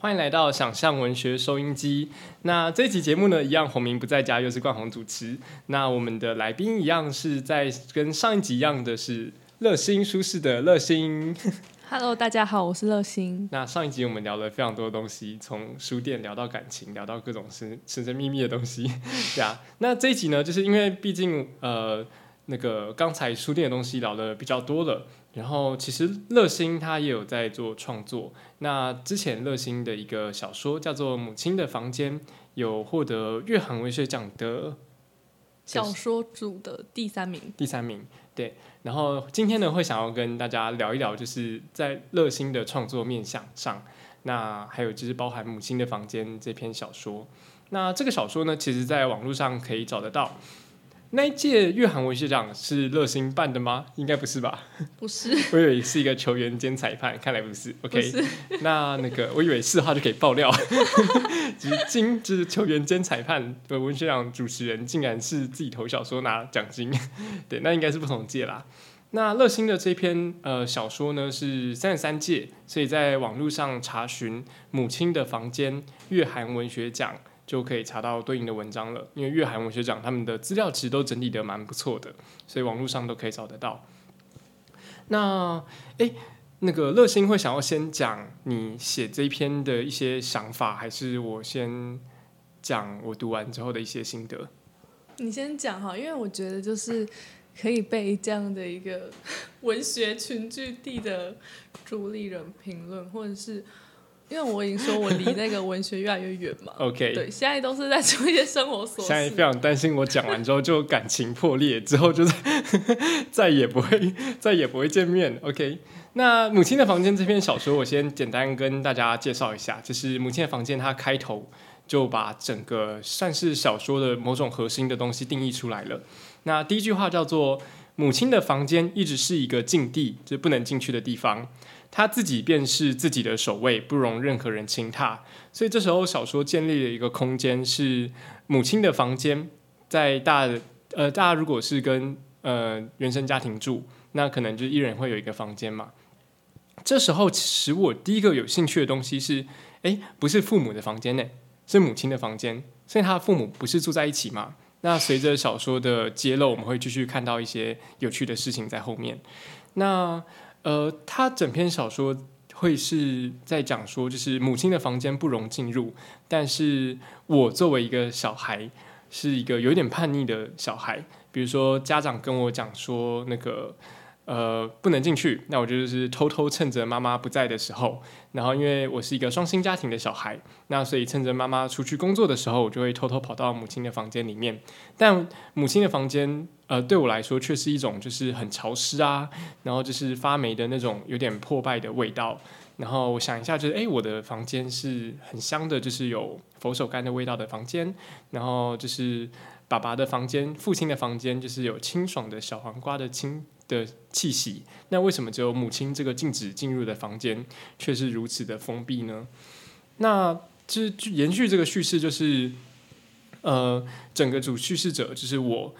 欢迎来到想象文学收音机。那这集节目呢，一样洪明不在家，又是冠宏主持。那我们的来宾一样是在跟上一集一样的是乐心舒适的乐心。Hello，大家好，我是乐心。那上一集我们聊了非常多的东西，从书店聊到感情，聊到各种神神神秘秘的东西，对啊。那这一集呢，就是因为毕竟呃那个刚才书店的东西聊的比较多了，然后其实乐心他也有在做创作。那之前乐心的一个小说叫做《母亲的房间》，有获得月韩文学奖的小说组的第三名，第三名。对，然后今天呢，会想要跟大家聊一聊，就是在乐心的创作面向上，那还有就是包含《母亲的房间》这篇小说。那这个小说呢，其实在网络上可以找得到。那一届月韩文学奖是乐心办的吗？应该不是吧？不是，我以为是一个球员兼裁判，看来不是。OK，是，那那个我以为是的话就可以爆料，只是金就是球员兼裁判的文学奖主持人，竟然是自己投小说拿奖金，对，那应该是不同届啦。那乐心的这篇呃小说呢是三十三届，所以在网络上查询《母亲的房间》月韩文学奖就可以查到对应的文章了。因为月韩文学奖他们的资料其实都整理的蛮不错的，所以网络上都可以找得到。那诶。那个乐心会想要先讲你写这一篇的一些想法，还是我先讲我读完之后的一些心得？你先讲哈，因为我觉得就是可以被这样的一个 文学群聚地的主理人评论，或者是因为我已经说我离那个文学越来越远嘛。OK，对，现在都是在做一些生活琐现在非。常担心我讲完之后就感情破裂，之后就是 再也不会再也不会见面。OK，那《母亲的房间》这篇小说，我先简单跟大家介绍一下，就是《母亲的房间》它开头就把整个算是小说的某种核心的东西定义出来了。那第一句话叫做“母亲的房间一直是一个禁地，就是不能进去的地方。他自己便是自己的守卫，不容任何人轻踏。所以这时候小说建立了一个空间，是母亲的房间。在大呃，大家如果是跟呃原生家庭住，那可能就一人会有一个房间嘛。这时候，其实我第一个有兴趣的东西是，诶，不是父母的房间呢，是母亲的房间。所以他的父母不是住在一起嘛？那随着小说的揭露，我们会继续看到一些有趣的事情在后面。那呃，他整篇小说会是在讲说，就是母亲的房间不容进入，但是我作为一个小孩，是一个有点叛逆的小孩。比如说，家长跟我讲说，那个呃不能进去，那我就是偷偷趁着妈妈不在的时候，然后因为我是一个双薪家庭的小孩，那所以趁着妈妈出去工作的时候，我就会偷偷跑到母亲的房间里面。但母亲的房间，呃，对我来说却是一种就是很潮湿啊，然后就是发霉的那种有点破败的味道。然后我想一下，就是诶，我的房间是很香的，就是有佛手柑的味道的房间。然后就是爸爸的房间，父亲的房间，就是有清爽的小黄瓜的清的气息。那为什么只有母亲这个禁止进入的房间却是如此的封闭呢？那就是延续这个叙事，就是呃，整个主叙事者就是我，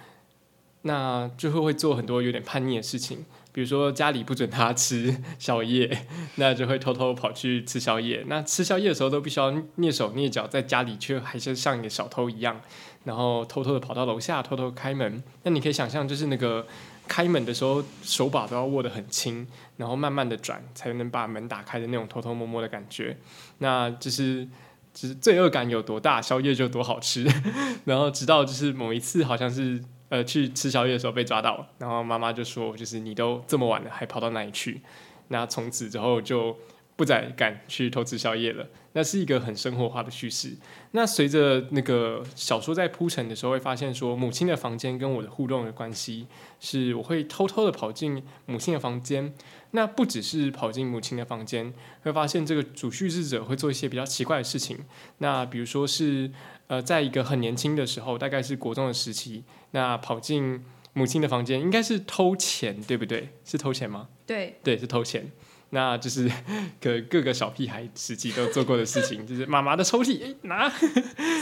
那最后会做很多有点叛逆的事情。比如说家里不准他吃 宵夜，那就会偷偷跑去吃宵夜。那吃宵夜的时候都必须要蹑手蹑脚，在家里却还是像一个小偷一样，然后偷偷的跑到楼下，偷偷开门。那你可以想象，就是那个开门的时候手把都要握得很轻，然后慢慢的转才能把门打开的那种偷偷摸摸的感觉。那就是就是罪恶感有多大，宵夜就多好吃。然后直到就是某一次好像是。呃，去吃宵夜的时候被抓到，然后妈妈就说：“就是你都这么晚了，还跑到哪里去？”那从此之后就不再敢去偷吃宵夜了。那是一个很生活化的叙事。那随着那个小说在铺陈的时候，会发现说，母亲的房间跟我的互动的关系，是我会偷偷的跑进母亲的房间。那不只是跑进母亲的房间，会发现这个主叙事者会做一些比较奇怪的事情。那比如说是呃，在一个很年轻的时候，大概是国中的时期。那跑进母亲的房间，应该是偷钱，对不对？是偷钱吗？对，对，是偷钱。那就是 各各个小屁孩时期都做过的事情，就是妈妈的抽屉，哎，拿。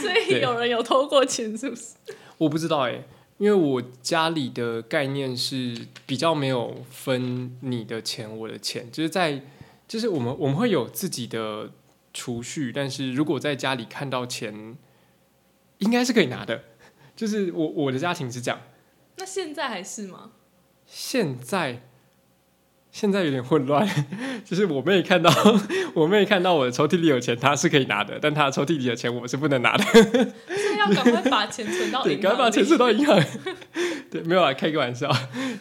所以有人有偷过钱，是不是？我不知道哎、因为我家里的概念是比较没有分你的钱我的钱，就是在就是我们我们会有自己的储蓄，但是如果在家里看到钱，应该是可以拿的。就是我我的家庭是这样，那现在还是吗？现在现在有点混乱，就是我妹看到 我妹看到我的抽屉里有钱，她是可以拿的，但她的抽屉里的钱我是不能拿的。所以要赶快把钱存到 对，银赶快把钱。存到银行。对，没有啊，开个玩笑。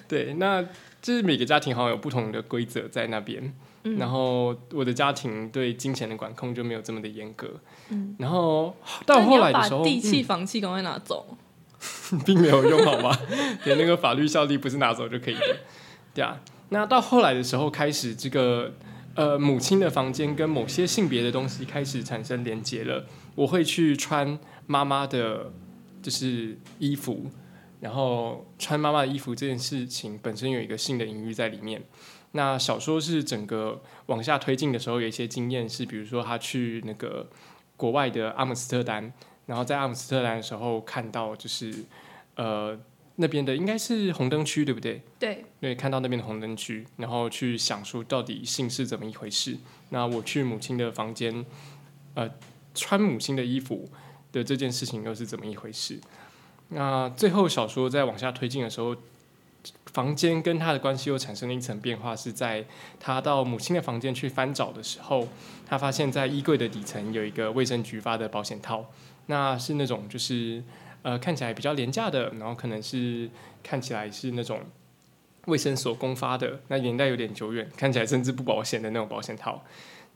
对，那就是每个家庭好像有不同的规则在那边。嗯然后我的家庭对金钱的管控就没有这么的严格。嗯然后那到后来的时候，地契、房契赶快拿走。嗯并没有用，好吗？对，那个法律效力不是拿走就可以的。对啊，那到后来的时候，开始这个呃母亲的房间跟某些性别的东西开始产生连接了。我会去穿妈妈的，就是衣服，然后穿妈妈的衣服这件事情本身有一个性的隐喻在里面。那小说是整个往下推进的时候，有一些经验是，比如说他去那个国外的阿姆斯特丹，然后在阿姆斯特丹的时候看到就是呃那边的应该是红灯区，对不对？对，对，看到那边的红灯区，然后去想说到底性是怎么一回事。那我去母亲的房间，呃，穿母亲的衣服的这件事情又是怎么一回事？那最后小说在往下推进的时候，房间跟他的关系又产生了一层变化，是在他到母亲的房间去翻找的时候，他发现在衣柜的底层有一个卫生局发的保险套，那是那种就是呃看起来比较廉价的，然后可能是看起来是那种卫生所公发的，那年代有点久远，看起来甚至不保险的那种保险套。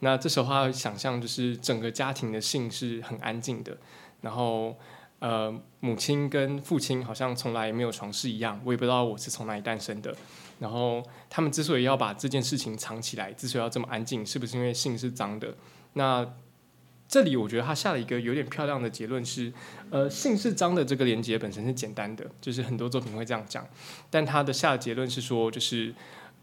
那这时候他想象就是整个家庭的性是很安静的，然后呃母亲跟父亲好像从来没有床事一样，我也不知道我是从哪里诞生的。然后他们之所以要把这件事情藏起来，之所以要这么安静，是不是因为性是脏的？那这里我觉得他下了一个有点漂亮的结论是，呃，性是脏的这个连接本身是简单的，就是很多作品会这样讲，但他的下结论是说，就是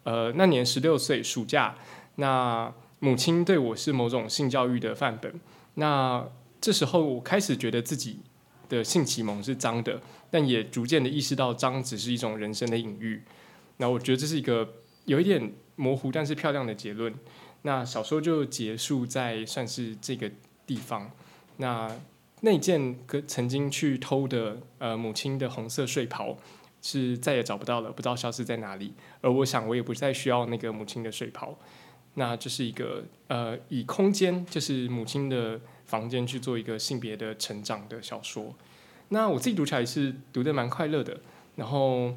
呃那年十六岁暑假，那母亲对我是某种性教育的范本，那这时候我开始觉得自己的性启蒙是脏的，但也逐渐的意识到脏只是一种人生的隐喻。那我觉得这是一个有一点模糊但是漂亮的结论。那小说就结束在算是这个地方。那那件跟曾经去偷的呃母亲的红色睡袍是再也找不到了，不知道消失在哪里。而我想我也不再需要那个母亲的睡袍。那这是一个呃以空间就是母亲的房间去做一个性别的成长的小说。那我自己读起来是读的蛮快乐的，然后。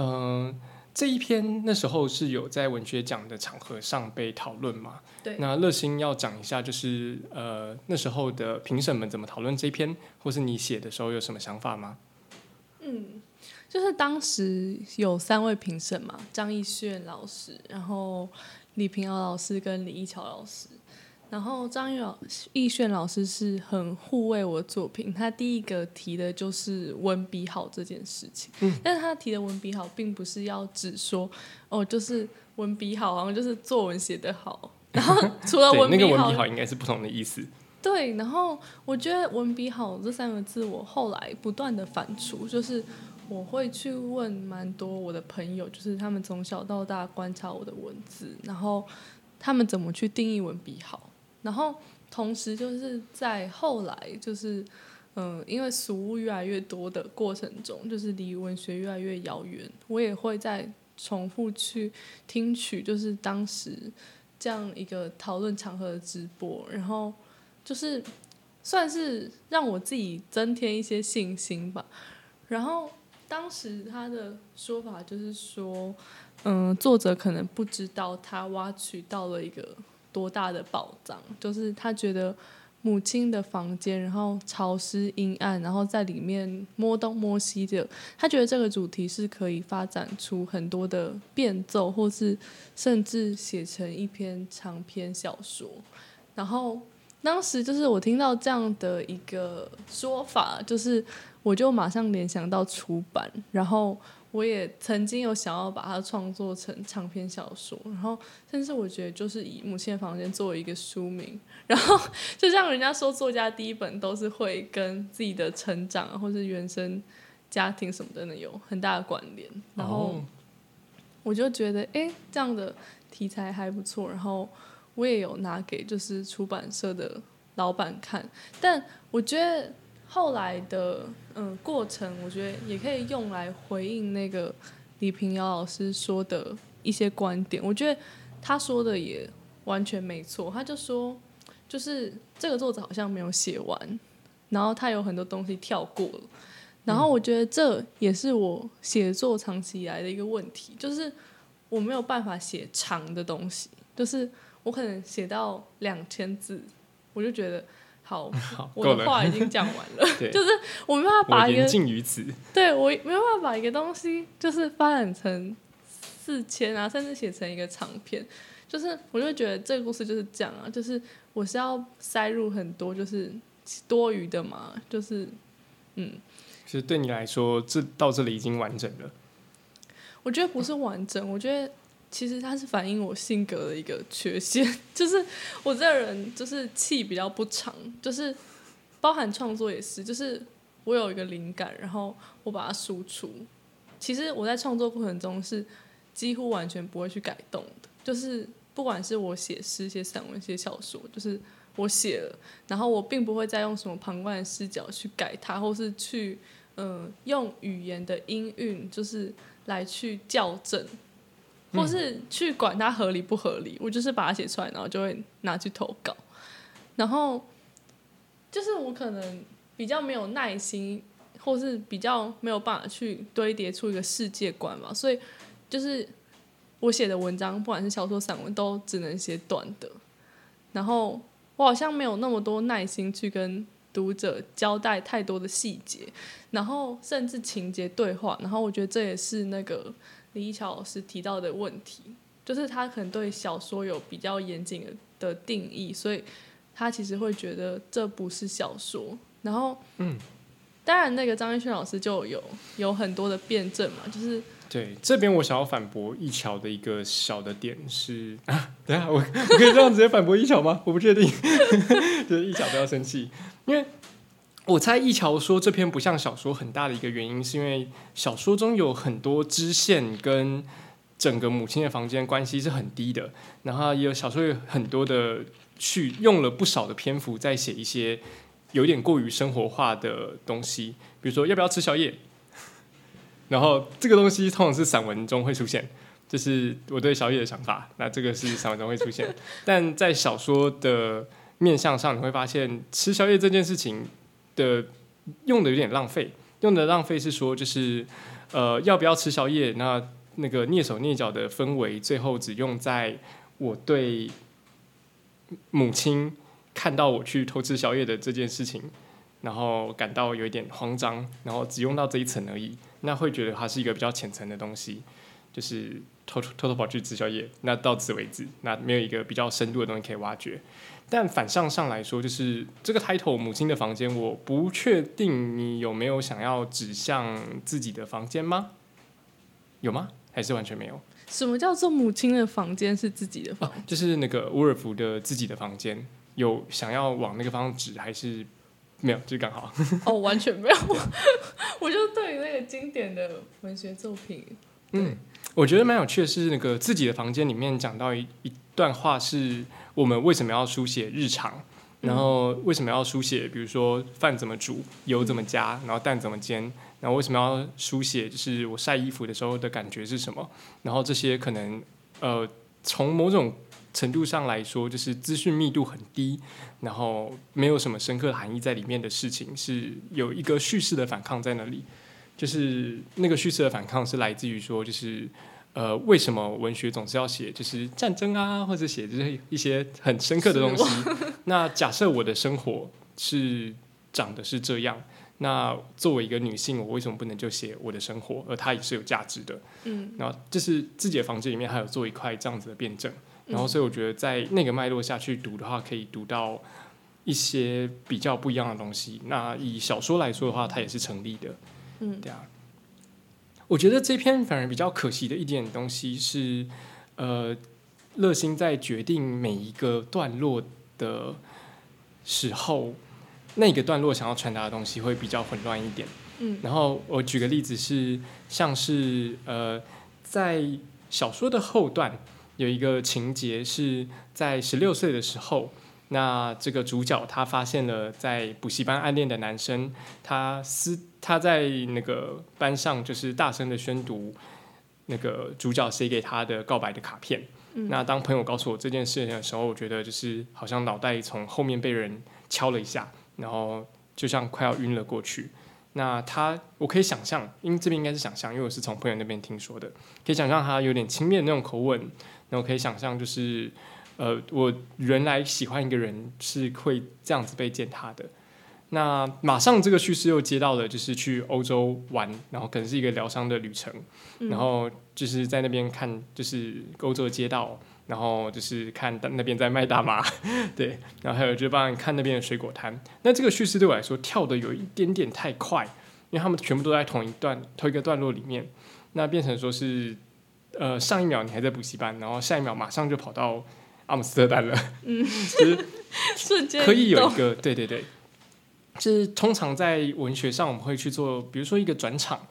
嗯，这一篇那时候是有在文学奖的场合上被讨论嘛？对那乐心要讲一下，就是呃那时候的评审们怎么讨论这一篇，或是你写的时候有什么想法吗？嗯，就是当时有三位评审嘛，张艺炫老师，然后李平遥老师跟李一桥老师。然后张玉老易炫老师是很护卫我的作品，他第一个提的就是文笔好这件事情。嗯，但是他提的文笔好，并不是要只说哦，就是文笔好，然后就是作文写得好。然后除了，文笔好，那个文笔好应该是不同的意思。对，然后我觉得“文笔好”这三个字，我后来不断的反刍，就是我会去问蛮多我的朋友，就是他们从小到大观察我的文字，然后他们怎么去定义文笔好，然后同时就是在后来就是。嗯，因为俗物越来越多的过程中，就是离文学越来越遥远，我也会在重复去听取，就是当时这样一个讨论场合的直播，然后就是算是让我自己增添一些信心吧。然后当时他的说法就是说，嗯，作者可能不知道他挖取到了一个多大的宝藏，就是他觉得母亲的房间，然后潮湿阴暗，然后在里面摸东摸西的，他觉得这个主题是可以发展出很多的变奏，或是甚至写成一篇长篇小说。然后当时就是我听到这样的一个说法，就是我就马上联想到出版，然后我也曾经有想要把它创作成长篇小说，然后甚至我觉得就是以《母亲的房间》作为一个书名，然后就像人家说作家第一本都是会跟自己的成长啊或是原生家庭什么的呢有很大的关联，然后哦。我就觉得哎、诶这样的题材还不错，然后我也有拿给就是出版社的老板看，但我觉得后来的嗯过程，我觉得也可以用来回应那个李平遥老师说的一些观点。我觉得他说的也完全没错，他就说就是这个作者好像没有写完，然后他有很多东西跳过了。然后我觉得这也是我写作长期以来的一个问题，就是我没有办法写长的东西，就是我可能写到两千字，我就觉得 好，我的话已经讲完了，就是我没办法把一个尽于此，对我没办法把一个东西就是发展成四千啊，甚至写成一个长篇，就是我就觉得这个故事就是这样啊，就是我是要塞入很多就是多余的嘛，就是嗯。其实对你来说，这到这里已经完整了。我觉得不是完整，我觉得其实它是反映我性格的一个缺陷，就是我这个人就是气比较不长，就是包含创作也是，就是我有一个灵感，然后我把它输出。其实我在创作过程中是几乎完全不会去改动的，就是不管是我写诗、写散文、写小说，就是我写了，然后我并不会再用什么旁观的视角去改它，或是去。嗯，用语言的音韵就是来去校正，或是去管它合理不合理。我就是把它写出来，然后就会拿去投稿。然后就是我可能比较没有耐心，或是比较没有办法去堆叠出一个世界观嘛。所以就是我写的文章，不管是小说、散文，都只能写短的。然后我好像没有那么多耐心去跟。读者交代太多的细节，然后甚至情节对话，然后我觉得这也是那个李巧老师提到的问题，就是他可能对小说有比较严谨的的定义，所以他其实会觉得这不是小说。然后，嗯，当然那个张艺轩老师就有有很多的辩证嘛，就是对这边我想要反驳一桥的一个小的点是，啊等下我我可以这样直接反驳一桥吗？我不确定，就是一桥不要生气。因为我猜一桥说这篇不像小说，很大的一个原因是因为小说中有很多支线跟整个母亲的房间关系是很低的，然后也有小说有很多的去用了不少的篇幅在写一些有点过于生活化的东西，比如说要不要吃宵夜，然后这个东西通常是散文中会出现，就是我对宵夜的想法，那这个是散文中会出现，但在小说的。面向上你会发现吃宵夜这件事情的用的有点浪费，用的浪费是说就是呃要不要吃宵夜？那那个蹑手蹑脚的氛围，最后只用在我对母亲看到我去偷吃宵夜的这件事情，然后感到有一点慌张，然后只用到这一层而已，那会觉得它是一个比较浅层的东西，就是偷偷偷偷跑去吃宵夜，那到此为止，那没有一个比较深度的东西可以挖掘。但反向上来说，就是这个 title“ 母亲的房间”，我不确定你有没有想要指向自己的房间吗？有吗？还是完全没有？什么叫做母亲的房间是自己的房？就是那个伍尔夫的自己的房间，有想要往那个方向指，还是没有？就刚好 哦，完全没有。我就对于那个经典的文学作品，嗯，我觉得蛮有趣的是，那个自己的房间里面讲到一一段话是。我们为什么要书写日常？然后为什么要书写？比如说饭怎么煮，油怎么加，然后蛋怎么煎？然后为什么要书写？就是我晒衣服的时候的感觉是什么？然后这些可能呃，从某种程度上来说，就是资讯密度很低，然后没有什么深刻含义在里面的事情，是有一个叙事的反抗在那里。就是那个叙事的反抗是来自于说，就是。呃，为什么文学总是要写就是战争啊，或者写就是一些很深刻的东西？那假设我的生活是长的是这样，那作为一个女性，我为什么不能就写我的生活？而它也是有价值的。嗯，然后就是自己的房间里面还有做一块这样子的辩证，然后所以我觉得在那个脉络下去读的话，可以读到一些比较不一样的东西。那以小说来说的话，它也是成立的。嗯，对啊。我觉得这篇反而比较可惜的一点东西是，呃，乐心在决定每一个段落的时候，那个段落想要传达的东西会比较混乱一点。嗯，然后我举个例子是，像是呃，在小说的后段，有一个情节是在十六岁的时候，那这个主角他发现了在补习班暗恋的男生，他私他在那个班上就是大声的宣读那个主角写给他的告白的卡片。那当朋友告诉我这件事情的时候，我觉得就是好像脑袋从后面被人敲了一下，然后就像快要晕了过去。那他，我可以想象，因为这边应该是想象，因为我是从朋友那边听说的，可以想象他有点轻蔑的那种口吻。然后可以想象，就是呃，我原来喜欢一个人是会这样子被践踏的。那马上这个叙事又接到了，就是去欧洲玩，然后可能是一个疗伤的旅程，然后就是在那边看，就是欧洲的街道，然后就是看那边在卖大麻，对，然后还有就帮你看那边的水果摊。那这个叙事对我来说跳的有一点点太快，因为他们全部都在同一段同一个段落里面，那变成说是呃上一秒你还在补习班，然后下一秒马上就跑到阿姆斯特丹了，嗯，就是 瞬间可以有一个对对对。就是通常在文学上，我们会去做，比如说一个转场，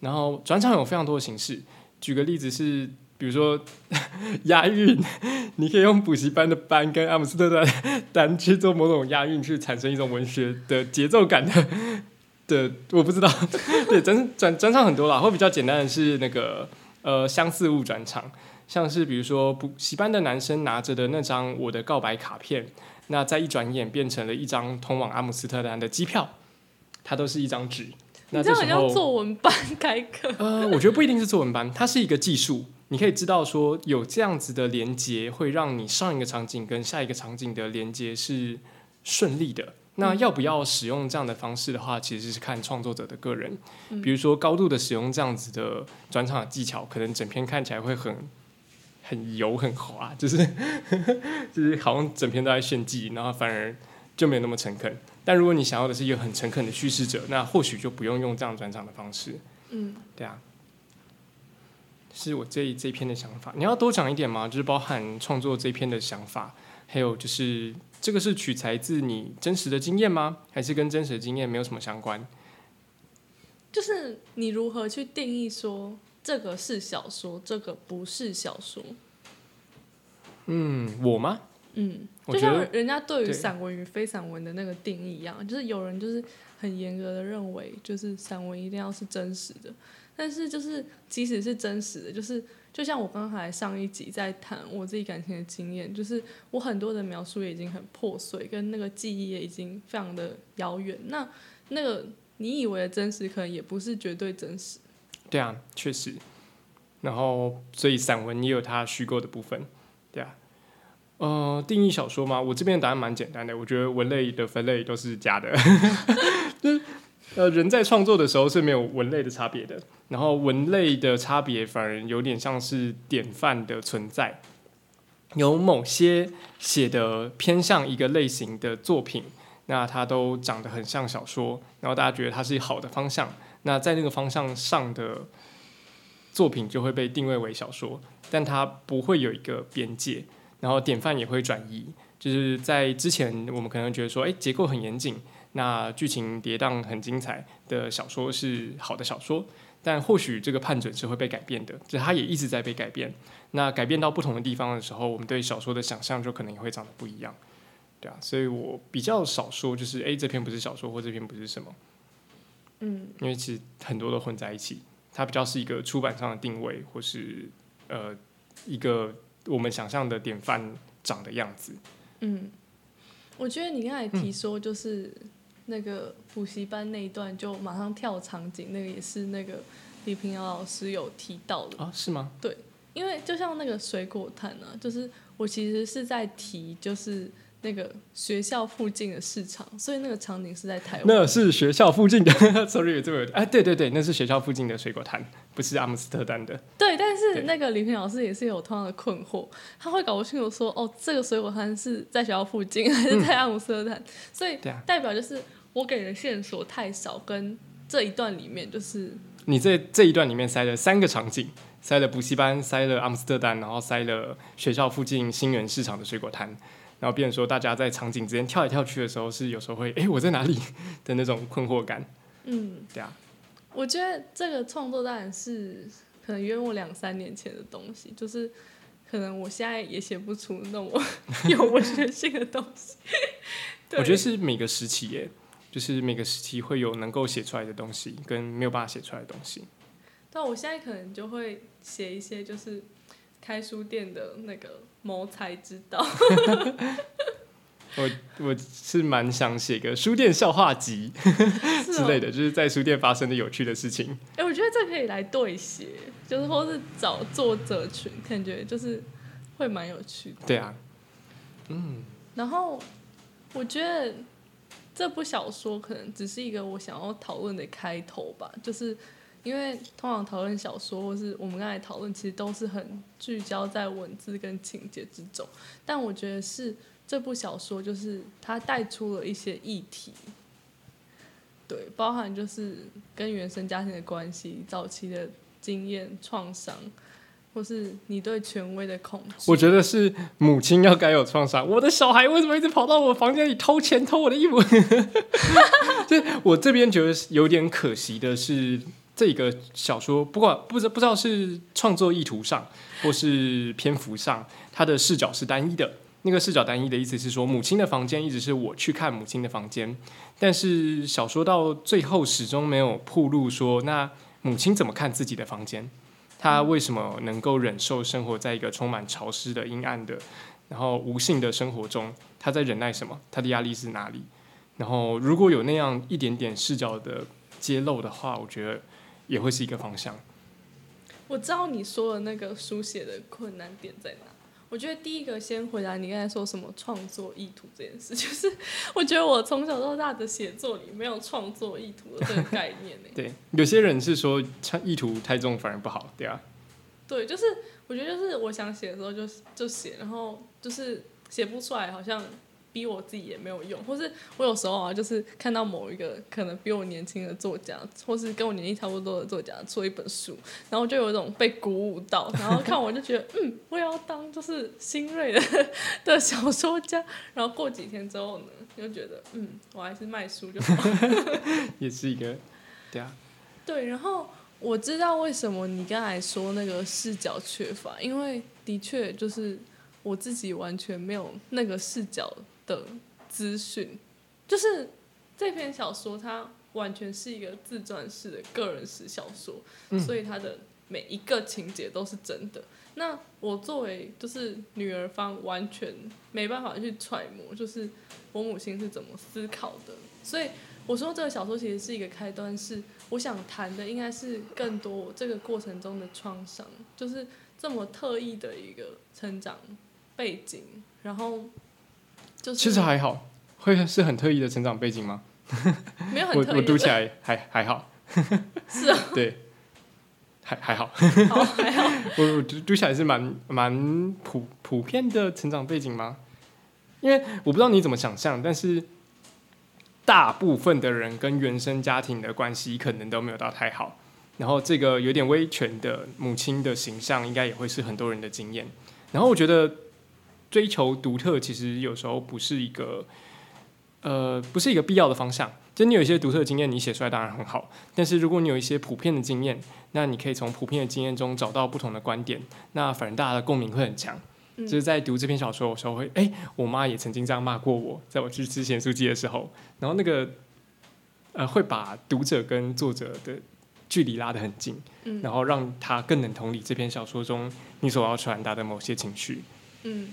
然后转场有非常多的形式。举个例子是，比如说 押韵，你可以用补习班的班跟阿姆斯特丹丹去做某种押韵，去产生一种文学的节奏感的的，我不知道。对，转转转场很多啦，会比较简单的是那个呃相似物转场，像是比如说补习班的男生拿着的那张我的告白卡片。那在一转眼变成了一张通往阿姆斯特丹的机票，它都是一张纸。那这好像作文班开课。呃，我觉得不一定是作文班，它是一个技术。你可以知道说有这样子的连接，会让你上一个场景跟下一个场景的连接是顺利的。那要不要使用这样的方式的话，其实是看创作者的个人。比如说高度的使用这样子的转场的技巧，可能整篇看起来会很。很油很滑，就是就是好像整篇都在炫技，然后反而就没有那么诚恳。但如果你想要的是一个很诚恳的叙事者，那或许就不用用这样转场的方式。嗯，对啊，是我这这一篇的想法。你要多讲一点吗？就是包含创作这篇的想法，还有就是这个是取材自你真实的经验吗？还是跟真实的经验没有什么相关？就是你如何去定义说？这个是小说，这个不是小说。嗯，我吗？嗯，就像人家对于散文与非散文的那个定义一样，就是有人就是很严格的认为，就是散文一定要是真实的。但是就是即使是真实的，就是就像我刚才上一集在谈我自己感情的经验，就是我很多的描述也已经很破碎，跟那个记忆也已经非常的遥远。那那个你以为的真实，可能也不是绝对真实。对啊，确实。然后，所以散文也有它虚构的部分，对啊。呃，定义小说吗？我这边的答案蛮简单的，我觉得文类的分类都是假的。就是呃，人在创作的时候是没有文类的差别的，然后文类的差别反而有点像是典范的存在。有某些写的偏向一个类型的作品，那它都长得很像小说，然后大家觉得它是好的方向。那在那个方向上的作品就会被定位为小说，但它不会有一个边界，然后典范也会转移。就是在之前，我们可能觉得说，哎，结构很严谨，那剧情跌宕很精彩的小说是好的小说，但或许这个判准是会被改变的，就它也一直在被改变。那改变到不同的地方的时候，我们对小说的想象就可能也会长得不一样，对啊。所以我比较少说，就是哎，这篇不是小说，或这篇不是什么。嗯，因为其实很多都混在一起，它比较是一个出版上的定位，或是呃一个我们想象的典范长的样子。嗯，我觉得你刚才提说就是那个补习班那一段就马上跳场景，那个也是那个李平遥老师有提到的啊？是吗？对，因为就像那个水果摊啊，就是我其实是在提就是。那个学校附近的市场，所以那个场景是在台湾。那是学校附近的，sorry，这个哎，对对对，那是学校附近的水果摊，不是阿姆斯特丹的。对，但是那个李平老师也是有同样的困惑，他会搞不清楚说，哦，这个水果摊是在学校附近还是在阿姆斯特丹？所以代表就是我给的线索太少，跟这一段里面就是你这这一段里面塞了三个场景，塞了补习班，塞了阿姆斯特丹，然后塞了学校附近新源市场的水果摊。然后，变成说，大家在场景之间跳来跳去的时候，是有时候会，哎，我在哪里 的那种困惑感。嗯，对啊。我觉得这个创作当然是可能约我两三年前的东西，就是可能我现在也写不出那么 有文学性的东西。我觉得是每个时期耶，就是每个时期会有能够写出来的东西，跟没有办法写出来的东西。但我现在可能就会写一些就是开书店的那个谋财之道。我我是蛮想写个书店笑话集之类的，就是在书店发生的有趣的事情。哎、我觉得这可以来对写，就是或是找作者群，感觉就是会蛮有趣的。对啊，嗯然后我觉得这部小说可能只是一个我想要讨论的开头吧，就是因为通常讨论小说或是我们刚才讨论，其实都是很聚焦在文字跟情节之中，但我觉得是这部小说就是它带出了一些议题。对，包含就是跟原生家庭的关系、早期的经验、创伤，或是你对权威的恐惧。我觉得是母亲要该有创伤。我的小孩为什么一直跑到我房间里偷钱、偷我的衣服？就我这边觉得有点可惜的是，这个小说不管不知不知道是创作意图上或是篇幅上，它的视角是单一的。那个视角单一的意思是说，母亲的房间一直是我去看母亲的房间，但是小说到最后始终没有铺路说，那母亲怎么看自己的房间？她为什么能够忍受生活在一个充满潮湿的、阴暗的，然后无性的生活中？她在忍耐什么？她的压力是哪里？然后如果有那样一点点视角的揭露的话，我觉得也会是一个方向。我知道你说的那个书写的困难点在哪。我觉得第一个先回答你刚才说什么创作意图这件事，就是我觉得我从小到大的写作里没有创作意图的这个概念呢。对，有些人是说意图太重反而不好，对啊。对，就是我觉得就是我想写的时候就就写，然后就是写不出来，好像逼我自己也没有用，或是我有时候啊，就是看到某一个可能比我年轻的作家，或是跟我年纪差不多的作家做一本书，然后就有一种被鼓舞到，然后看我就觉得，嗯，我也要当就是新锐的 的小说家，然后过几天之后呢，就觉得，嗯，我还是卖书就好。也是一个，对啊，对，然后我知道为什么你刚才说那个视角缺乏，因为的确就是我自己完全没有那个视角的资讯，就是这篇小说它完全是一个自传式的个人史小说，所以它的每一个情节都是真的。那我作为就是女儿方，完全没办法去揣摩，就是我母亲是怎么思考的，所以我说这个小说其实是一个开端，是我想谈的应该是更多我这个过程中的创伤，就是这么特意的一个成长背景，然后就是其实还好，会是很特意的成长背景吗？没有很特意，我我读起来还还好，是啊，对，还还好，好还好，我我读读起来是蛮蛮普普遍的成长背景吗？因为我不知道你怎么想象，但是大部分的人跟原生家庭的关系可能都没有到太好，然后这个有点威权的母亲的形象，应该也会是很多人的经验。然后我觉得追求独特，其实有时候不是一个呃不是一个必要的方向。就你有一些独特的经验，你写出来当然很好，但是如果你有一些普遍的经验，那你可以从普遍的经验中找到不同的观点，那反正大家的共鸣会很强。嗯就是在读这篇小说的时候会，哎、我妈也曾经这样骂过我，在我去吃咸酥鸡的时候，然后那个呃会把读者跟作者的距离拉得很近，嗯然后让他更能同理这篇小说中你所要传达的某些情绪。嗯，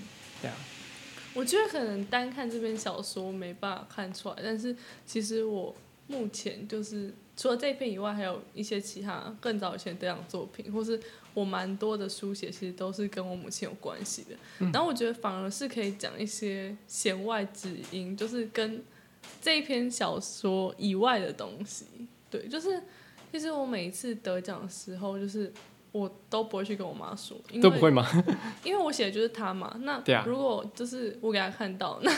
我觉得可能单看这篇小说没办法看出来，但是其实我目前就是除了这篇以外，还有一些其他更早以前得奖作品，或是我蛮多的书写，其实都是跟我母亲有关系的。然后我觉得反而是可以讲一些弦外之音，就是跟这一篇小说以外的东西。对，就是其实我每一次得奖的时候，就是我都不会去跟我妈说，因为都不会吗？因为我写的就是他嘛。那如果就是我给他看到，那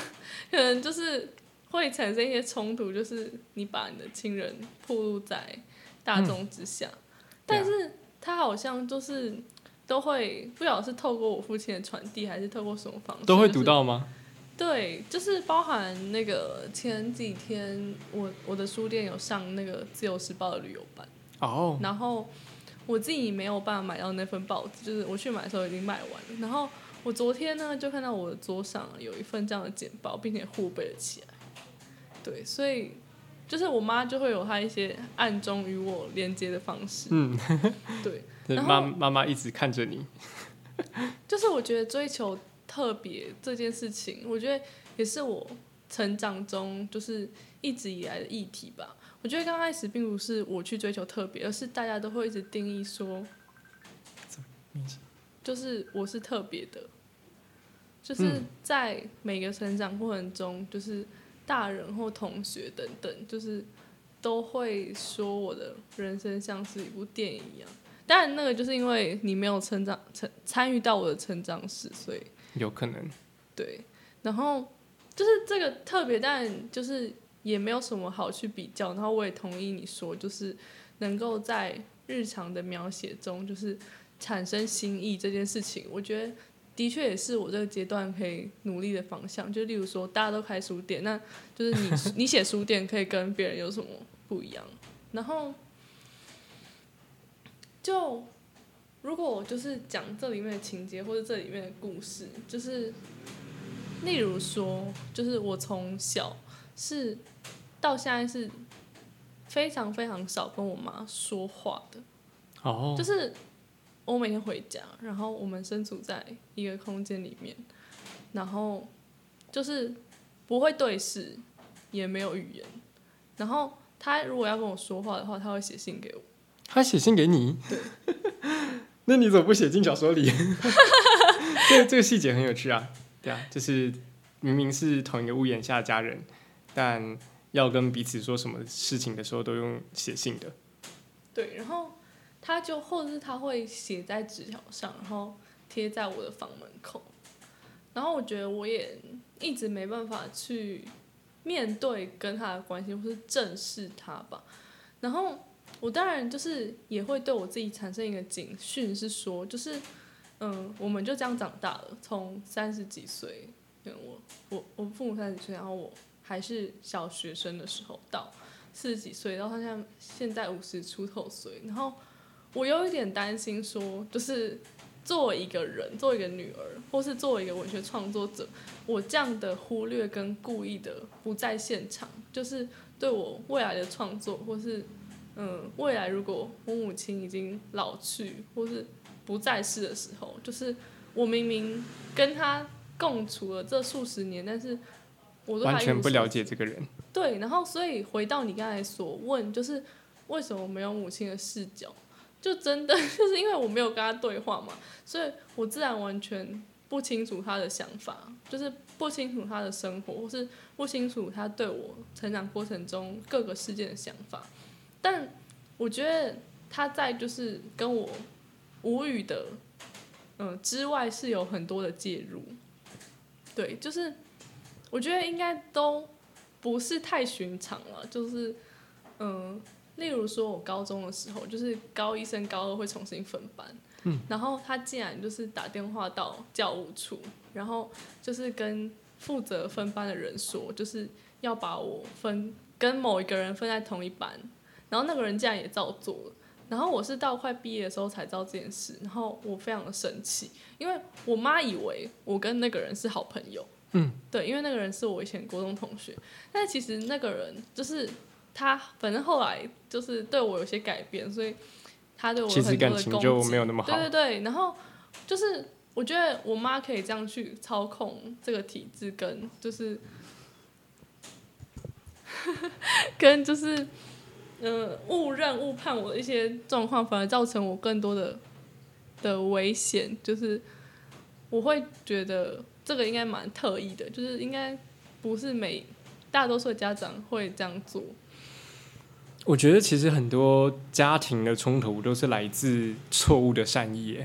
可能就是会产生一些冲突，就是你把你的亲人暴露在大众之下，嗯但是他好像就是都会不晓得是透过我父亲的传递，还是透过什么方式，都会读到吗？对，就是包含那个前几天我我的书店有上那个《自由时报》的旅游版。哦，然后我自己没有办法买到那份报纸，就是我去买的时候已经卖完了。然后我昨天呢，就看到我的桌上有一份这样的简报，并且互背了起来。对，所以就是我妈就会有她一些暗中与我连接的方式。嗯，对，妈妈妈一直看着你，就是我觉得追求特别这件事情，我觉得也是我成长中就是一直以来的议题吧。我觉得刚开始并不是我去追求特别，而是大家都会一直定义说，就是我是特别的，就是嗯在每个成长过程中，就是大人或同学等等，就是都会说我的人生像是一部电影一样。当然，那个就是因为你没有成长成参与到我的成长史，所以有可能对。然后就是这个特别，但就是也没有什么好去比较。然后我也同意你说，就是能够在日常的描写中，就是产生新意这件事情，我觉得的确也是我这个阶段可以努力的方向。就例如说，大家都开书店，那就是你你写书店可以跟别人有什么不一样？然后就如果我就是讲这里面的情节或者这里面的故事，就是例如说，就是我从小是到现在是非常非常少跟我妈说话的。哦，就是我每天回家，然后我们身处在一个空间里面，然后就是不会对视，也没有语言。然后他如果要跟我说话的话，他会写信给我。他写信给你，那你怎么不写进小说里？这个这个细节很有趣啊，对啊，就是明明是同一个屋檐下的家人，但要跟彼此说什么事情的时候都用写信的。对，然后他就或者是他会写在纸条上，然后贴在我的房门口。然后我觉得我也一直没办法去面对跟他的关系，或是正视他吧。然后我当然就是也会对我自己产生一个警讯，是说就是嗯，我们就这样长大了，从三十几岁，我我我父母三十几岁，然后我还是小学生的时候到。四十几岁，到他现在现在五十出头岁，然后我有一点担心说，就是作为一个人，作为一个女儿，或是作为一个文学创作者，我这样的忽略跟故意的不在现场，就是对我未来的创作，或是嗯，未来如果我母亲已经老去或是不在世的时候，就是我明明跟她共处了这数十年，但是我都还完全不了解这个人。对，然后所以回到你刚才所问，就是为什么没有母亲的视角？就真的 就是因为我没有跟他对话嘛，所以我自然完全不清楚他的想法，就是不清楚他的生活，或是不清楚他对我成长过程中各个事件的想法。但我觉得他在就是跟我无语的，嗯之外是有很多的介入。对，就是我觉得应该都不是太寻常了，就是嗯，例如说我高中的时候，就是高一升高二会重新分班，嗯，然后他竟然就是打电话到教务处，然后就是跟负责分班的人说，就是要把我分跟某一个人分在同一班，然后那个人竟然也照做了。然后我是到快毕业的时候才知道这件事，然后我非常的生气，因为我妈以为我跟那个人是好朋友，嗯，对，因为那个人是我以前国中同学，但其实那个人就是他，反正后来就是对我有些改变，所以他对我其实很多的感情就攻击没有那么好。对对对，然后就是我觉得我妈可以这样去操控这个体制，跟就是 跟就是呃误认误判我的一些状况，反而造成我更多的的危险，就是我会觉得这个应该蛮特意的，就是应该不是每大多数的家长会这样做。我觉得其实很多家庭的冲突都是来自错误的善意，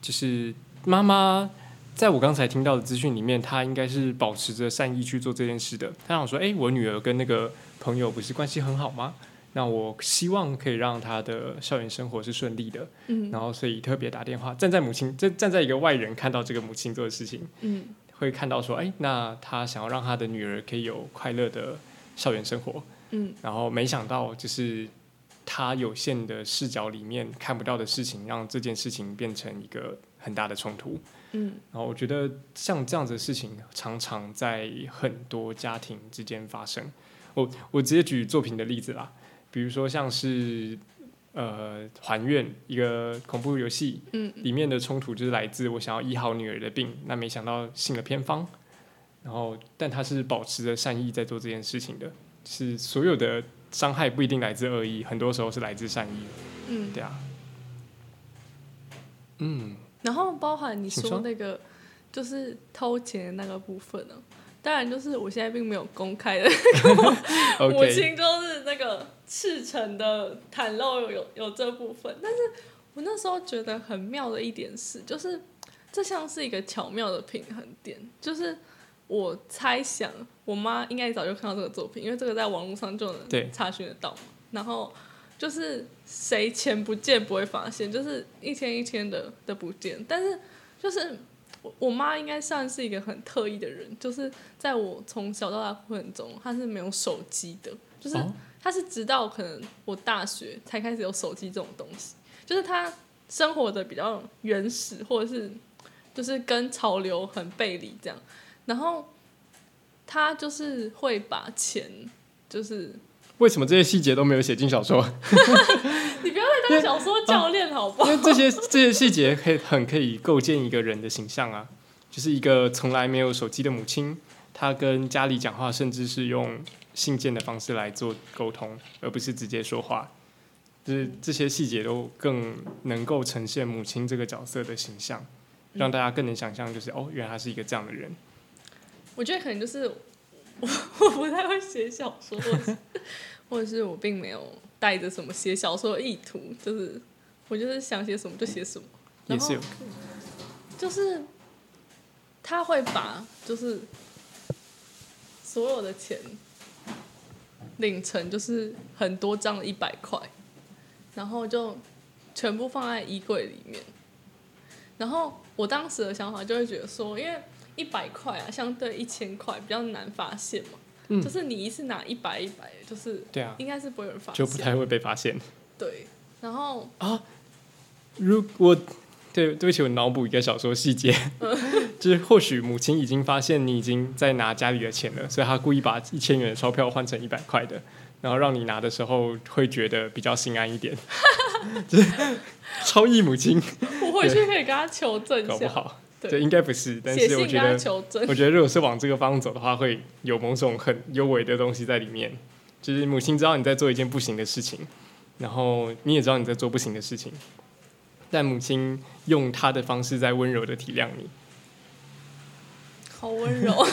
就是妈妈在我刚才听到的资讯里面，她应该是保持着善意去做这件事的。她想说，哎、我女儿跟那个朋友不是关系很好吗？那我希望可以让他的校园生活是顺利的，嗯然后所以特别打电话，站在母亲，站站在一个外人看到这个母亲做的事情，嗯会看到说，哎、那他想要让他的女儿可以有快乐的校园生活，嗯然后没想到就是他有限的视角里面看不到的事情，让这件事情变成一个很大的冲突。嗯，然后我觉得像这样子的事情，常常在很多家庭之间发生。我我直接举作品的例子啦，比如说像是呃还愿一个恐怖游戏，嗯，里面的冲突就是来自我想要医好女儿的病，那没想到信了偏方，然后但他是保持着善意在做这件事情的，是所有的伤害不一定来自恶意，很多时候是来自善意，嗯，对啊，嗯，然后包含你说说那个就是偷钱的那个部分呢、当然就是我现在并没有公开的 母 OK，亲就是那个赤诚的袒露有有这部分，但是我那时候觉得很妙的一点是，就是这像是一个巧妙的平衡点，就是我猜想我妈应该早就看到这个作品，因为这个在网络上就能查询得到嘛，然后。就是谁钱不见不会发现，就是一天一天的的不见。但是就是我我妈应该算是一个很特意的人，就是在我从小到大过程中，她是没有手机的，就是哦她是直到可能我大学才开始有手机这种东西，就是他生活的比较原始，或者是就是跟潮流很背离这样。然后他就是会把钱，就是为什么这些细节都没有写进小说？你不要再当小说教练好不好？因为这些这些细节可以很可以构建一个人的形象啊，就是一个从来没有手机的母亲，她跟家里讲话，甚至是用信件的方式来做沟通，而不是直接说话。就是这些细节都更能够呈现母亲这个角色的形象，让大家更能想象，就是哦，原来她是一个这样的人。我觉得可能就是我 我不太会写小说，或者是我并没有带着什么写小说的意图，就是我就是想写什么就写什么，然后也是有就是他会把就是所有的钱领成就是很多张的一百块，然后就全部放在衣柜里面。然后我当时的想法就会觉得说，因为一百块啊，相对一千块比较难发现嘛，嗯就是你一次拿一百一百，就是对啊，应该是不会有人发现，就不太会被发现。对。然后啊如果对对不起，我脑补一个小说细节，就是或许母亲已经发现你已经在拿家里的钱了，所以她故意把一千元的钞票换成一百块的，然后让你拿的时候会觉得比较心安一点，就是超意母亲，我回去可以跟他求证一下，搞不好，对对，应该不是，但是我觉得。我觉得如果是往这个方向走的话，会有某种很优美的东西在里面，就是母亲知道你在做一件不行的事情，然后你也知道你在做不行的事情，但母亲用她的方式在温柔的体谅你。好温柔。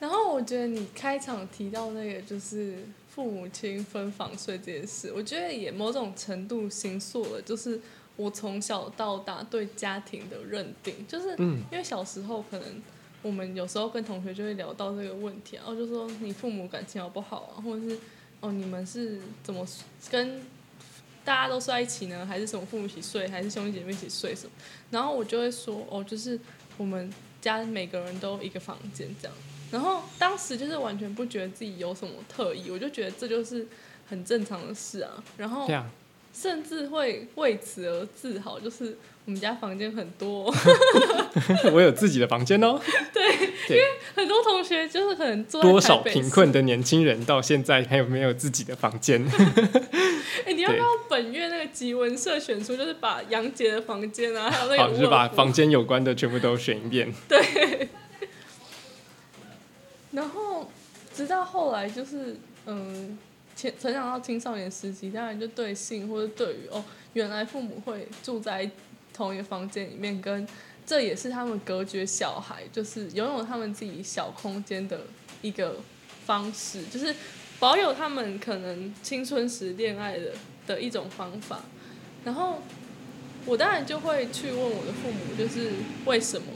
然后我觉得你开场提到那个就是父母亲分房睡这件事，我觉得也某种程度形塑了，就是我从小到大对家庭的认定，就是嗯，因为小时候可能我们有时候跟同学就会聊到这个问题啊，然后就说你父母感情好不好啊，或者是哦你们是怎么跟大家都睡在一起呢，还是什么父母一起睡，还是兄弟姐妹一起睡什么？然后我就会说哦，就是我们家每个人都一个房间这样。然后当时就是完全不觉得自己有什么特异，我就觉得这就是很正常的事啊。然后，甚至会为此而自豪，就是我们家房间很多，我有自己的房间哦。对，因为很多同学就是可能多少贫困的年轻人到现在还有没有自己的房间？哎、你要不要本月那个集文社选出，就是把杨杰的房间啊，还有那个好，就是把房间有关的全部都选一遍。对然后直到后来就是嗯，成成长到青少年时期，当然就对性或者对于哦，原来父母会住在同一个房间里面，跟这也是他们隔绝小孩，就是拥有他们自己小空间的一个方式，就是保有他们可能青春时恋爱的的一种方法。然后我当然就会去问我的父母，就是为什么，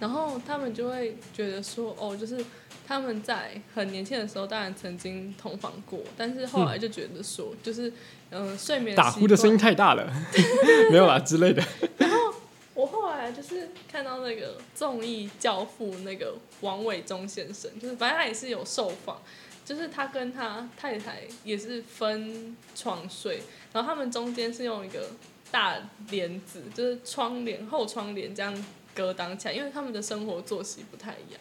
然后他们就会觉得说，哦，就是他们在很年轻的时候，当然曾经同房过，但是后来就觉得说，就是嗯、呃睡眠打呼的声音太大了，没有啦之类的。然后我后来就是看到那个综艺教父那个王伟忠先生，就是反正他也是有受访，就是他跟他太太也是分床睡，然后他们中间是用一个大帘子，就是窗帘后窗帘这样隔挡起来，因为他们的生活作息不太一样。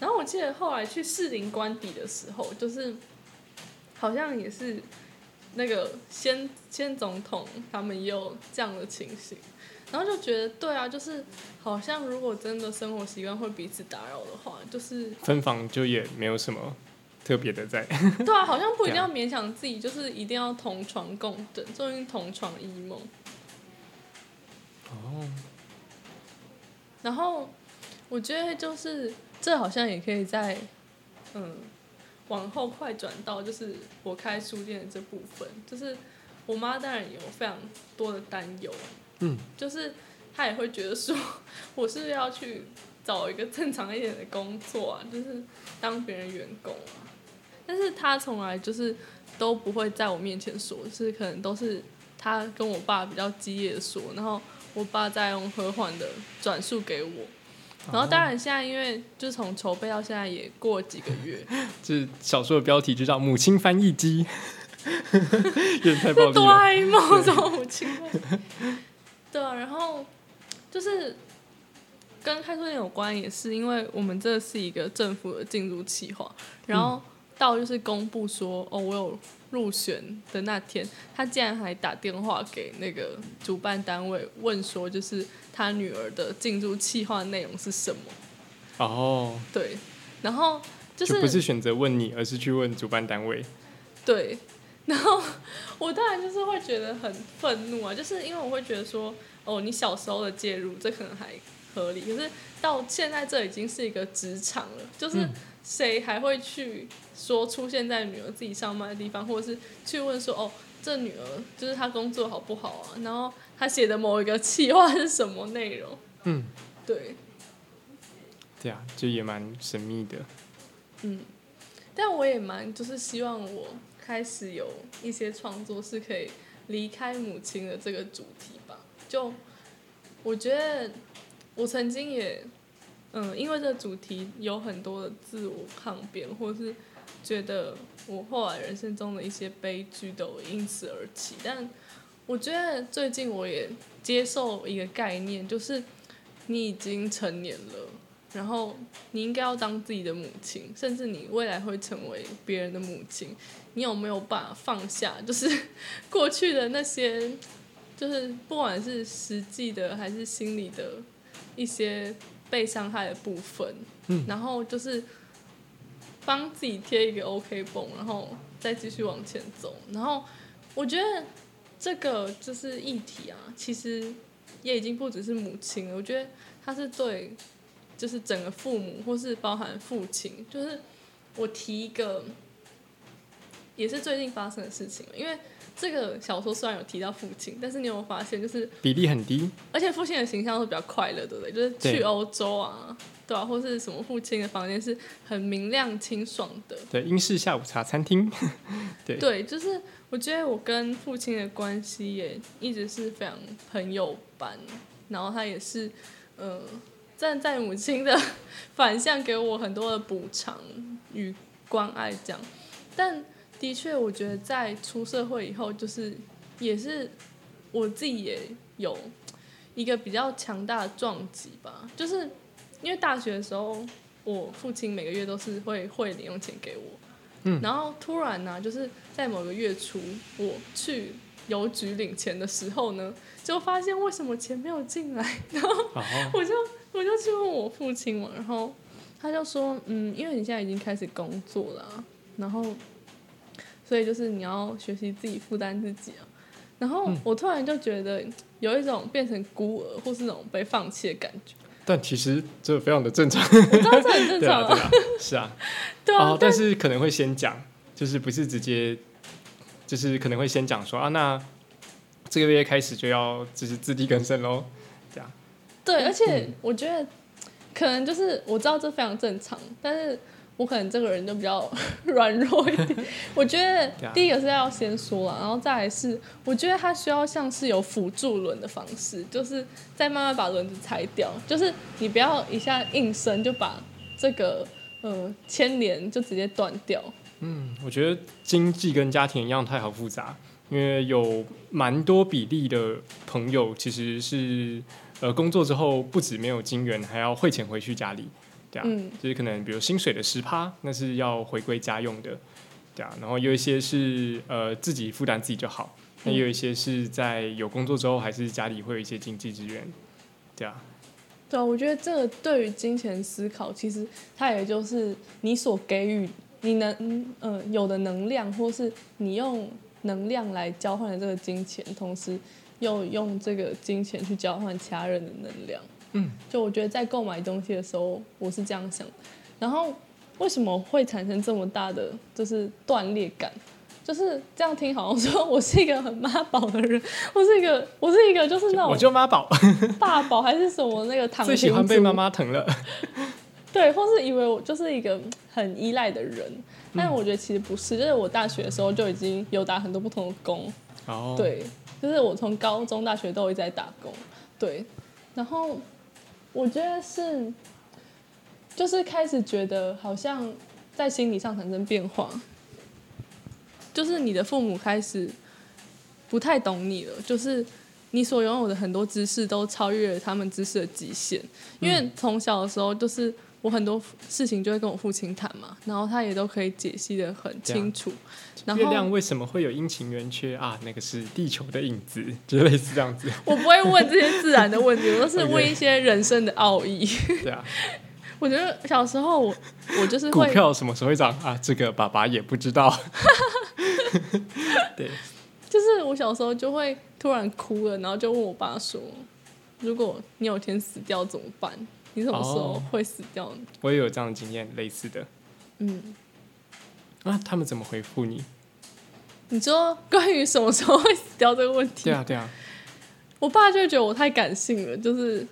然后我记得后来去士林官邸的时候，就是好像也是那个先先总统他们也有这样的情形，然后就觉得对啊，就是好像如果真的生活习惯会彼此打扰的话，就是分房就也没有什么特别的在。对啊，好像不一定要勉强自己，就是一定要同床共枕，终于同床异梦。哦，然后我觉得就是这好像也可以在嗯往后快转到就是我开书店的这部分，就是我妈当然有非常多的担忧，嗯，就是她也会觉得说我是要去找一个正常一点的工作啊，就是当别人员工啊，但是她从来就是都不会在我面前说，是可能都是她跟我爸比较激烈的说，然后。我爸再用和缓的转述给我，然后当然现在因为就从筹备到现在也过几个月，这小说的标题就叫《母亲翻译机》，有点太暴力哆。啦 A 梦这种母亲会，对啊，然后就是跟开书店有关，也是因为我们这是一个政府的进入计划，然后到就是公布说哦，我有入选的那天，他竟然还打电话给那个主办单位问说，就是他女儿的进驻计划内容是什么？哦，对，然后就就不是选择问你，而是去问主办单位。对，然后我当然就是会觉得很愤怒啊，就是因为我会觉得说，哦，你小时候的介入，这可能还合理，可是到现在这已经是一个职场了，就是嗯谁还会去说出现在女儿自己上班的地方，或者是去问说，哦，这女儿就是她工作好不好啊？然后她写的某一个企划是什么内容？嗯，对，对啊，就也蛮神秘的。嗯，但我也蛮就是希望我开始有一些创作是可以离开母亲的这个主题吧。就我觉得我曾经也嗯，因为这个主题有很多的自我抗辩，或是觉得我后来人生中的一些悲剧都因此而起。但我觉得最近我也接受一个概念，就是你已经成年了。然后你应该要当自己的母亲，甚至你未来会成为别人的母亲。你有没有办法放下？就是过去的那些，就是不管是实际的还是心理的一些被伤害的部分，嗯然后就是帮自己贴一个 OK 绷，然后再继续往前走。然后我觉得这个就是议题啊，其实也已经不只是母亲了，我觉得他是对。就是整个父母，或是包含父亲，就是我提一个，也是最近发生的事情。因为这个小说虽然有提到父亲，但是你有没有发现，就是比例很低。而且父亲的形象是比较快乐，对不对？就是去欧洲啊，对啊，或是什么父亲的房间是很明亮清爽的。对，英式下午茶餐厅。对对，就是我觉得我跟父亲的关系也一直是非常朋友般，然后他也是，呃，站在母亲的 反向给我很多的补偿与关爱，这样。但的确，我觉得在出社会以后，就是也是我自己也有一个比较强大的撞击吧，就是因为大学的时候，我父亲每个月都是会汇零用钱给我。嗯然后突然呢、就是在某个月初，我去邮局领钱的时候呢，就发现为什么钱没有进来，然后哦，我就我就去问我父亲嘛，然后他就说，嗯，因为你现在已经开始工作了啊、然后所以就是你要学习自己负担自己啊。然后我突然就觉得有一种变成孤儿或是那种被放弃的感觉，但其实这非常的正常。我知道这很正 对啊，对啊，是啊。对啊，哦，但是可能会先讲，就是不是直接，就是可能会先讲说啊，那这个月开始就要就是自力更生喽。这样，对，而且嗯我觉得可能就是我知道这非常正常，但是我可能这个人就比较 软弱一点。我觉得第一个是要先说了，然后再来是我觉得它需要像是有辅助轮的方式，就是再慢慢把轮子拆掉，就是你不要一下硬生就把这个呃牵连就直接断掉。嗯，我觉得经济跟家庭一样太好复杂，因为有蛮多比例的朋友其实是呃工作之后不止没有金源，还要汇钱回去家里，对啊，嗯。就是可能比如薪水的十趴，那是要回归家用的，对啊，然后有一些是呃自己负担自己就好，那也有一些是在有工作之后还是家里会有一些经济支援，对啊，对啊，我觉得这个对于金钱思考，其实它也就是你所给予你能呃有的能量，或是你用能量来交换的这个金钱，同时又用这个金钱去交换其他人的能量。嗯，就我觉得在购买东西的时候，我是这样想。然后为什么会产生这么大的就是断裂感？就是这样听，好像说我是一个很妈宝的人，我是一个，我是一个就是那种我种就妈宝，爸宝还是什么那个躺最喜欢被妈妈疼了，对，或是以为我就是一个很依赖的人，但我觉得其实不是，就是我大学的时候就已经有打很多不同的工，哦，对，就是我从高中、大学都一直在打工，对，然后我觉得是，就是开始觉得好像在心理上产生变化，就是你的父母开始不太懂你了，就是你所拥有的很多知识都超越了他们知识的极限，因为从小的时候就是。我很多事情就会跟我父亲谈嘛，然后他也都可以解析的很清楚。然后月亮为什么会有阴晴圆缺啊？那个是地球的影子，就类似这样子。我不会问这些自然的问题，我都是问一些人生的奥义。对啊，我觉得小时候我我就是股，票什么时候会涨啊？这个爸爸也不知道。对，就是我小时候就会突然哭了，然后就问我爸说：“如果你有一天死掉怎么办？你什么时候哦会死掉呢我也有这样的经验，类似的。？”嗯，啊，他们怎么回复你？你说关于什么时候会死掉这个问题，对啊，对啊，我爸就觉得我太感性了，就是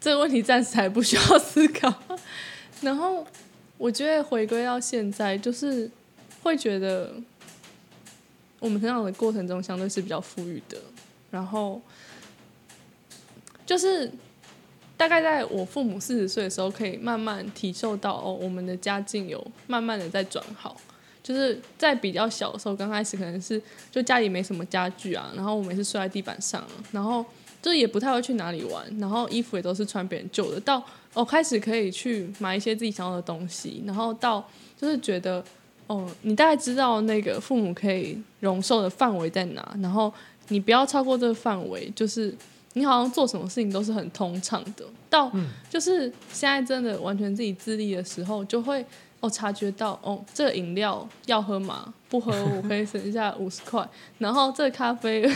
这个问题暂时还不需要思考。然后我觉得回归到现在，就是会觉得我们成长的过程中相对是比较富裕的，然后就是大概在我父母四十岁的时候，可以慢慢体受到哦，我们的家境有慢慢的在转好。就是在比较小的时候，刚开始可能是就家里没什么家具啊，然后我们也是睡在地板上啊，然后就也不太会去哪里玩，然后衣服也都是穿别人旧的。到哦开始可以去买一些自己想要的东西，然后到就是觉得哦，你大概知道那个父母可以容受的范围在哪，然后你不要超过这个范围，就是你好像做什么事情都是很通畅的。到就是现在真的完全自己自立的时候，就会。哦，察觉到哦，这个饮料要喝吗？不喝我可以省下五十块。然后这个咖啡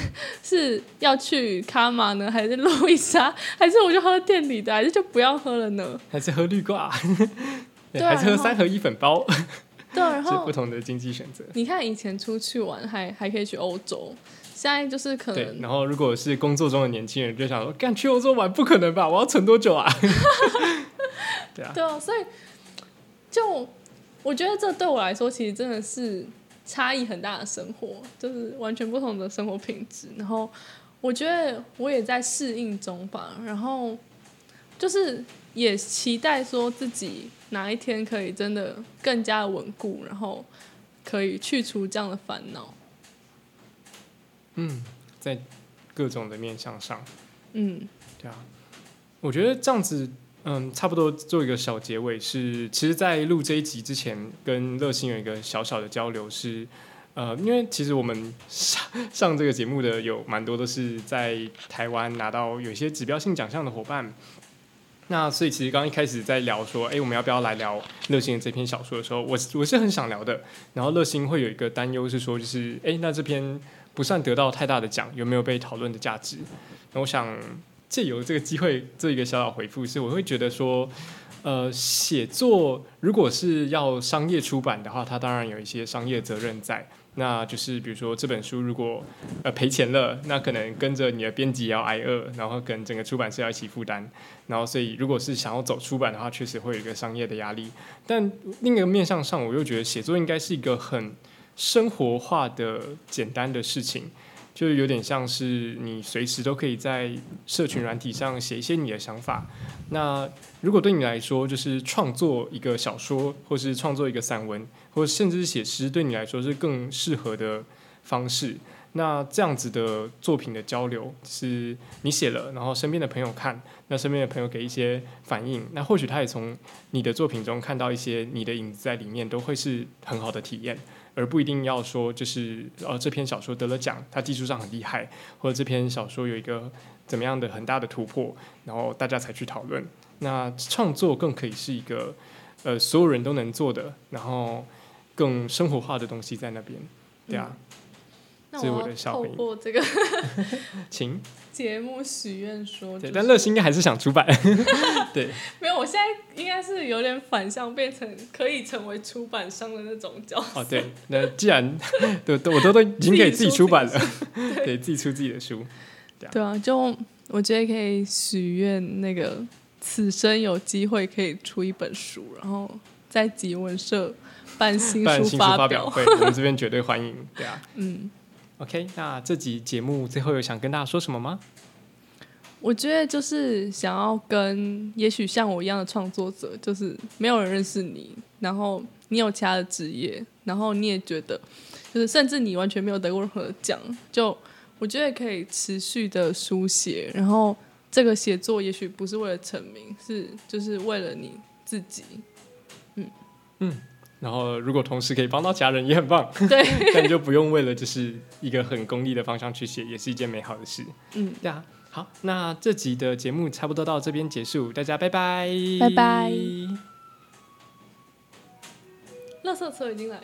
是要去卡玛呢，还是路易莎？还是我就喝店里的？还是就不要喝了呢？还是喝绿挂，对还是喝三合一粉包，对，然是后不同的经济选择。你看以前出去玩还还可以去欧洲，现在就是可对，能然后如果是工作中的年轻人，就想说，干去欧洲玩不可能吧？我要存多久啊？对啊，对啊，所以就我觉得这对我来说，其实真的是差异很大的生活，就是完全不同的生活品质。然后我觉得我也在适应中吧，然后就是也期待说自己哪一天可以真的更加稳固，然后可以去除这样的烦恼。嗯，在各种的面向上，嗯对啊，我觉得这样子，嗯，差不多做一个小结尾是，其实，在录这一集之前，跟乐心有一个小小的交流是，呃，因为其实我们上上这个节目的有蛮多都是在台湾拿到有一些指标性奖项的伙伴。那所以其实刚刚一开始在聊说，哎、我们要不要来聊乐心的这篇小说的时候，我我是很想聊的。然后乐心会有一个担忧是说，就是哎、诶那这篇不算得到太大的奖，有没有被讨论的价值？那我想借由这个机会做一个小小回复，是我会觉得说，呃，写作如果是要商业出版的话，它当然有一些商业责任在。那就是比如说这本书如果呃赔钱了，那可能跟着你的编辑要挨饿，然后跟整个出版社要一起负担。然后所以如果是想要走出版的话，确实会有一个商业的压力。但另一个面向上，我又觉得写作应该是一个很生活化的简单的事情。就有点像是你随时都可以在社群软体上写一些你的想法。那如果对你来说，就是创作一个小说，或是创作一个散文，或甚至是写诗，对你来说是更适合的方式。那这样子的作品的交流，是你写了，然后身边的朋友看，那身边的朋友给一些反应，那或许他也从你的作品中看到一些你的影子在里面，都会是很好的体验，而不一定要说就是呃这篇小说得了奖，它技术上很厉害，或者这篇小说有一个怎么样的很大的突破，然后大家才去讨论。那创作更可以是一个呃所有人都能做的，然后更生活化的东西在那边，对啊。那我要透过这个，请节目许愿说，对，但乐心应该还是想出版，对，没有，我现在应该是有点反向，变成可以成为出版商的那种角色。哦，对，那既然 都都我都都已经可以自己出版了，对，自己出自己的书，对啊，就我觉得可以许愿，那个此生有机会可以出一本书，然后在集文社办新书发表。会，我们这边绝对欢迎，对啊，嗯。OK，那这集节目最后有想跟大家说什么吗？我觉得就是想要跟也许像我一样的创作者，就是没有人认识你，然后你有其他的职业，然后你也觉得，就是甚至你完全没有得过任何奖，就我觉得可以持续的书写，然后这个写作也许不是为了成名，是就是为了你自己。嗯嗯。然后，如果同时可以帮到家人，也很棒。对，但就不用为了就是一个很功利的方向去写，也是一件美好的事。嗯，对啊。好，那这集的节目差不多到这边结束，大家拜拜，拜拜。垃圾车已经来了。